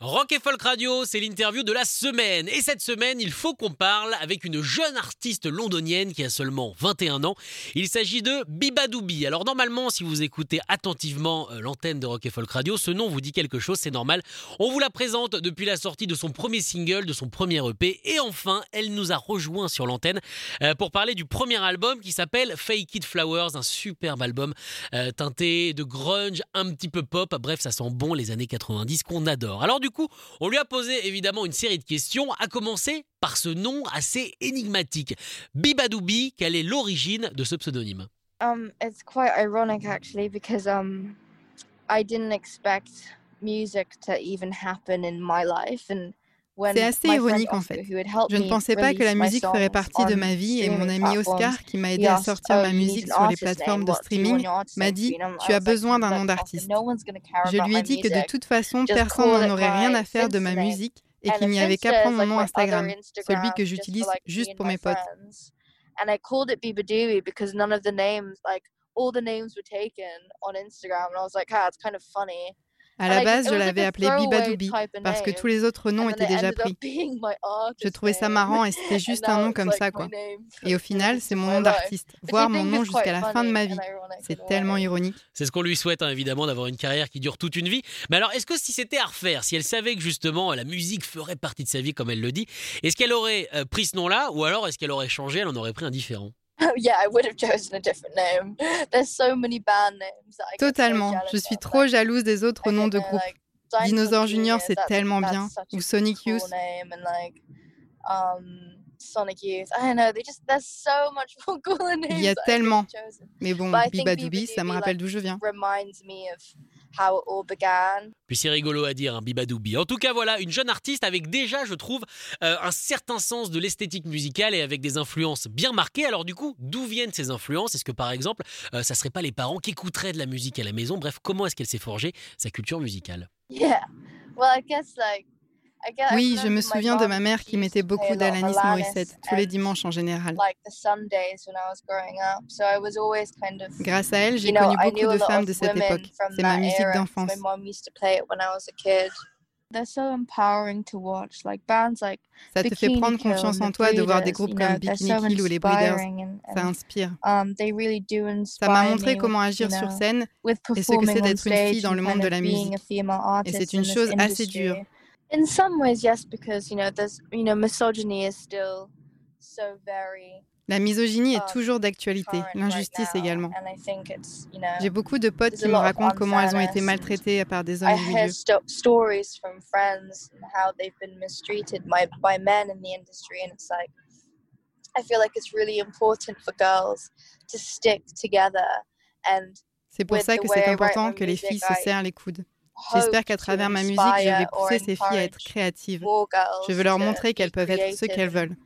Rock et Folk Radio, c'est l'interview de la semaine. Et cette semaine, il faut qu'on parle avec une jeune artiste londonienne qui a seulement 21 ans. Il s'agit de Bibadoubi. Alors normalement, si vous écoutez attentivement euh, l'antenne de Rock et Folk Radio, ce nom vous dit quelque chose, c'est normal. On vous la présente depuis la sortie de son premier single, de son premier EP. Et enfin, elle nous a rejoint sur l'antenne euh, pour parler du premier album qui s'appelle Fake It Flowers, un superbe album euh, teinté de grunge, un petit peu pop. Bref, ça sent bon les années 90 qu'on adore. Alors du coup, on lui a posé évidemment une série de questions, à commencer par ce nom assez énigmatique. Bibadoubi, quelle est l'origine de ce pseudonyme? Um, it's quite ironic actually because um, I didn't expect music to even happen in my life and C'est assez ironique en fait. Je ne pensais pas que la musique ferait partie de ma vie et mon ami Oscar, qui m'a aidé à sortir "Oh, ma need musique sur les plateformes de streaming, m'a dit be?" And I'm- Tu as besoin d'un "Look, nom d'artiste. Je lui ai dit que de toute façon, personne n'en it aurait rien à faire de ma musique et qu'il n'y avait qu'à prendre mon nom Instagram, celui que j'utilise juste pour mes potes. friends. And I called it Bibadooey because none of the names, like all the names were taken on Instagram, and I was like, ah, it's kind of funny. À la base, je l'avais appelé Bibadoubi parce que tous les autres noms étaient déjà pris. Je trouvais ça marrant et c'était juste un nom it's comme ça quoi. Et au final, c'est mon nom d'artiste, voire mon nom jusqu'à la fin de ma vie. C'est tellement ironique. C'est ce qu'on lui souhaite hein, évidemment d'avoir une carrière qui dure toute une vie. Mais alors, est-ce que si c'était à refaire, si elle savait que justement la musique ferait partie de sa vie comme elle le dit, est-ce qu'elle aurait euh, pris ce nom-là ou alors est-ce qu'elle aurait changé, elle en aurait pris un différent? yeah, I would have chosen a different name. There's so many band names that I get so Totalement. Je suis trop jalouse des autres noms de know, groupe. like, Dinosaur Junior, c'est tellement bien. Ou Sonic Youth. Il y a tellement. Mais bon, Bibadoubi, ça me rappelle d'où je viens. How it all began. Puis c'est rigolo à dire, un bibadoubi. En tout cas, voilà, une jeune artiste avec déjà, je trouve, euh, un certain sens de l'esthétique musicale et avec des influences bien marquées. Alors du coup, d'où viennent ces influences? Est-ce que par exemple, euh, ça serait pas les parents qui écouteraient de la musique à la maison? Bref, comment est-ce qu'elle s'est forgée sa culture musicale? Yeah. Well, I guess like Oui, je me souviens de ma mère qui mettait beaucoup d'Alanis Alanis Morissette, tous les dimanches en général. Grâce à elle, j'ai connu beaucoup de femmes de cette époque. C'est ma musique d'enfance. Ça te fait prendre confiance en toi de voir des groupes comme Bikini Kill ou les Breeders. Ça inspire. um, Ça m'a montré me comment agir sur scène et ce que c'est d'être une fille dans le monde de la musique. Et c'est une chose assez dure. In some ways, yes, because you know, there's you know, misogyny is still so very La misogynie est um, toujours d'actualité, l'injustice également. and I think it's you know, J'ai beaucoup de potes qui me racontent comment elles ont été maltraitées par des hommes milieu. sto- stories from friends and how they've been mistreated by, by men in the industry, and it's like I feel like it's really important for girls to stick together and C'est pour ça que c'est important que les filles se serrent les coudes. Hope J'espère qu'à travers ma musique, je vais pousser ces filles à être créatives. Je veux leur to montrer be qu'elles peuvent être ce creative qu'elles veulent.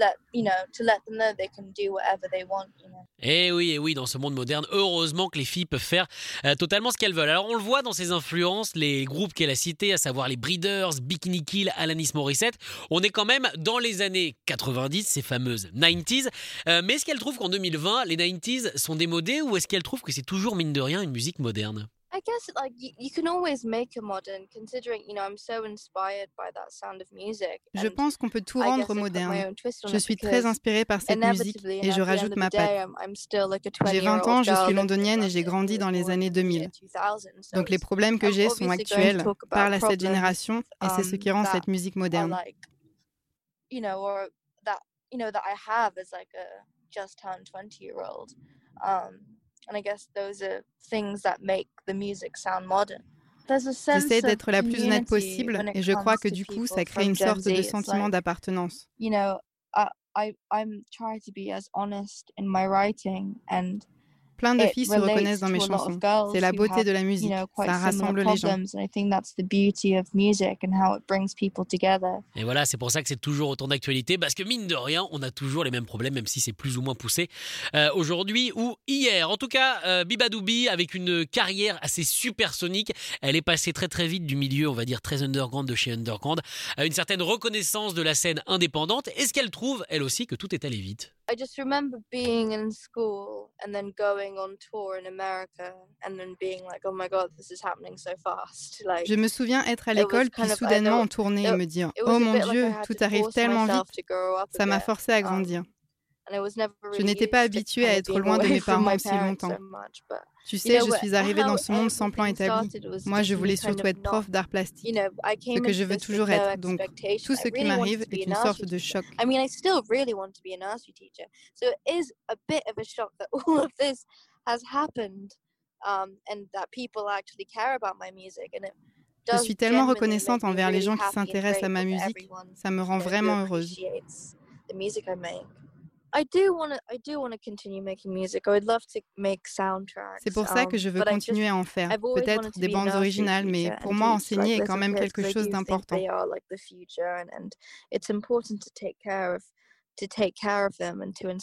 Let you know to let them know they can do whatever they want. You know. Eh oui, eh oui, dans ce monde moderne, heureusement que les filles peuvent faire euh, totalement ce qu'elles veulent. Alors on le voit dans ses influences, les groupes qu'elle a cités, à savoir les Breeders, Bikini Kill, Alanis Morissette, on est quand même dans les années 90, ces fameuses 90s. Euh, mais est-ce qu'elle trouve qu'en 2020, les 90s sont démodés ou est-ce qu'elle trouve que c'est toujours, mine de rien, une musique moderne? I guess like you, you can always make a modern, considering you know I'm so inspired by that sound of music. Je pense qu'on peut tout rendre moderne. Je suis très inspirée par cette musique et je rajoute ma patte. I'm, I'm still like a J'ai 20 20 ans, je suis londonienne et j'ai grandi dans les années 2000. Donc les problèmes que I'm j'ai sont actuels, parlent à cette génération et c'est ce um, qui rend that cette musique moderne. Like you know or that you know that I have as like a just turned 20 year old and I guess those are things that make the music sound modern There's a sense J'essaie of d'être la plus honnête possible et je crois que du coup ça crée une sorte de sentiment d'appartenance. you know I I'm trying to be as honest in my writing and Plein de filles se reconnaissent dans mes chansons. C'est la beauté de la musique. Ça rassemble les gens. Et voilà, c'est pour ça que c'est toujours autant d'actualité, parce que mine de rien, on a toujours les mêmes problèmes, même si c'est plus ou moins poussé euh, aujourd'hui ou hier. En tout cas, euh, Bibadoubi, avec une carrière assez supersonique, elle est passée très très vite du milieu, on va dire, très underground de chez Underground, à une certaine reconnaissance de la scène indépendante. Est-ce qu'elle trouve, elle aussi, que tout est allé vite I just remember being in school and then going on tour in America and then being like, oh my god, this is happening so fast. Like, Je me souviens être à l'école puis soudainement en tournée et me dire, oh mon Dieu, tout arrive tellement vite. Ça m'a forcé à um, grandir. Je n'étais pas habituée à être loin de mes parents aussi longtemps. Tu sais, je suis arrivée dans ce monde sans plan établi. Moi, je voulais surtout être prof d'art plastique, ce que je veux toujours être. Donc, tout ce qui m'arrive est une sorte de choc. Je suis tellement reconnaissante envers les gens qui s'intéressent à ma musique. Ça me rend vraiment heureuse. C'est pour ça que je veux continuer à en faire. Peut-être des bandes originales, mais pour moi, enseigner est quand même quelque chose d'important.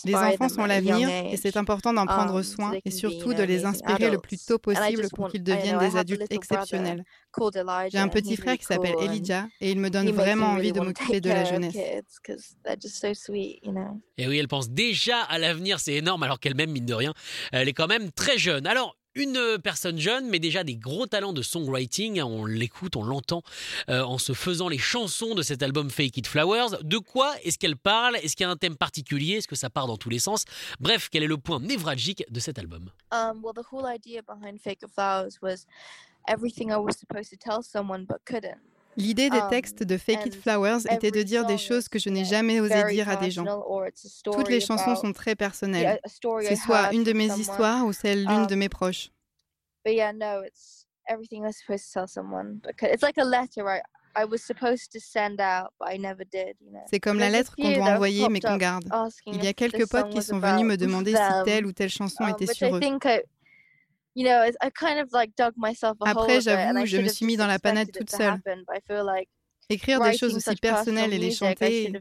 Les enfants sont l'avenir et c'est important d'en prendre um, soin et surtout de les inspirer le plus tôt possible pour qu'ils deviennent des adultes exceptionnels. J'ai un petit frère qui s'appelle Elijah et il me donne vraiment envie de m'occuper de la jeunesse. Et oui, elle pense déjà à l'avenir, c'est énorme alors qu'elle-même, mine de rien, elle est quand même très jeune. Alors, une personne jeune, mais déjà des gros talents de songwriting. On l'écoute, on l'entend euh, en se faisant les chansons de cet album Fake It Flowers. De quoi est-ce qu'elle parle? Est-ce qu'il y a un thème particulier? Est-ce que ça part dans tous les sens? Bref, quel est le point névralgique de cet album? Um, well, the whole idea behind Fake It Flowers was everything I was supposed to tell someone but couldn't. L'idée des um, textes de Fake It Flowers était de dire des choses que je n'ai jamais osé dire à des gens. Toutes les chansons sont très personnelles. C'est soit une de mes histoires ou celle d'une de um, mes proches. C'est comme la lettre qu'on doit envoyer mais qu'on garde. Il y a quelques potes qui sont venus me demander si telle ou telle chanson um, était sur eux. Après, j'avoue, je me suis mis dans la panade toute seule. Écrire des choses aussi personnelles et les chanter,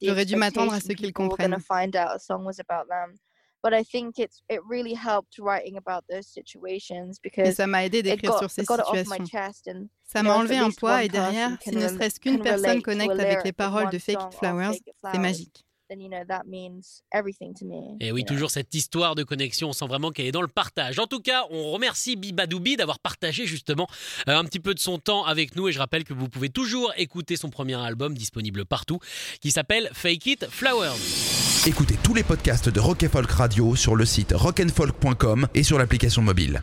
j'aurais dû m'attendre à ce qu'ils comprennent. Et ça m'a aidé d'écrire sur ces situations. Ça m'a enlevé un poids et derrière, si ne serait-ce qu'une personne connecte avec les paroles de Fake It Flowers, c'est magique. Et oui, toujours cette histoire de connexion, on sent vraiment qu'elle est dans le partage. En tout cas, on remercie Bibadoubi d'avoir partagé justement euh, un petit peu de son temps avec nous et je rappelle que vous pouvez toujours écouter son premier album disponible partout qui s'appelle Fake It Flowers. Écoutez tous les podcasts de Rock Folk Radio sur le site rockandfolk.com et sur l'application mobile.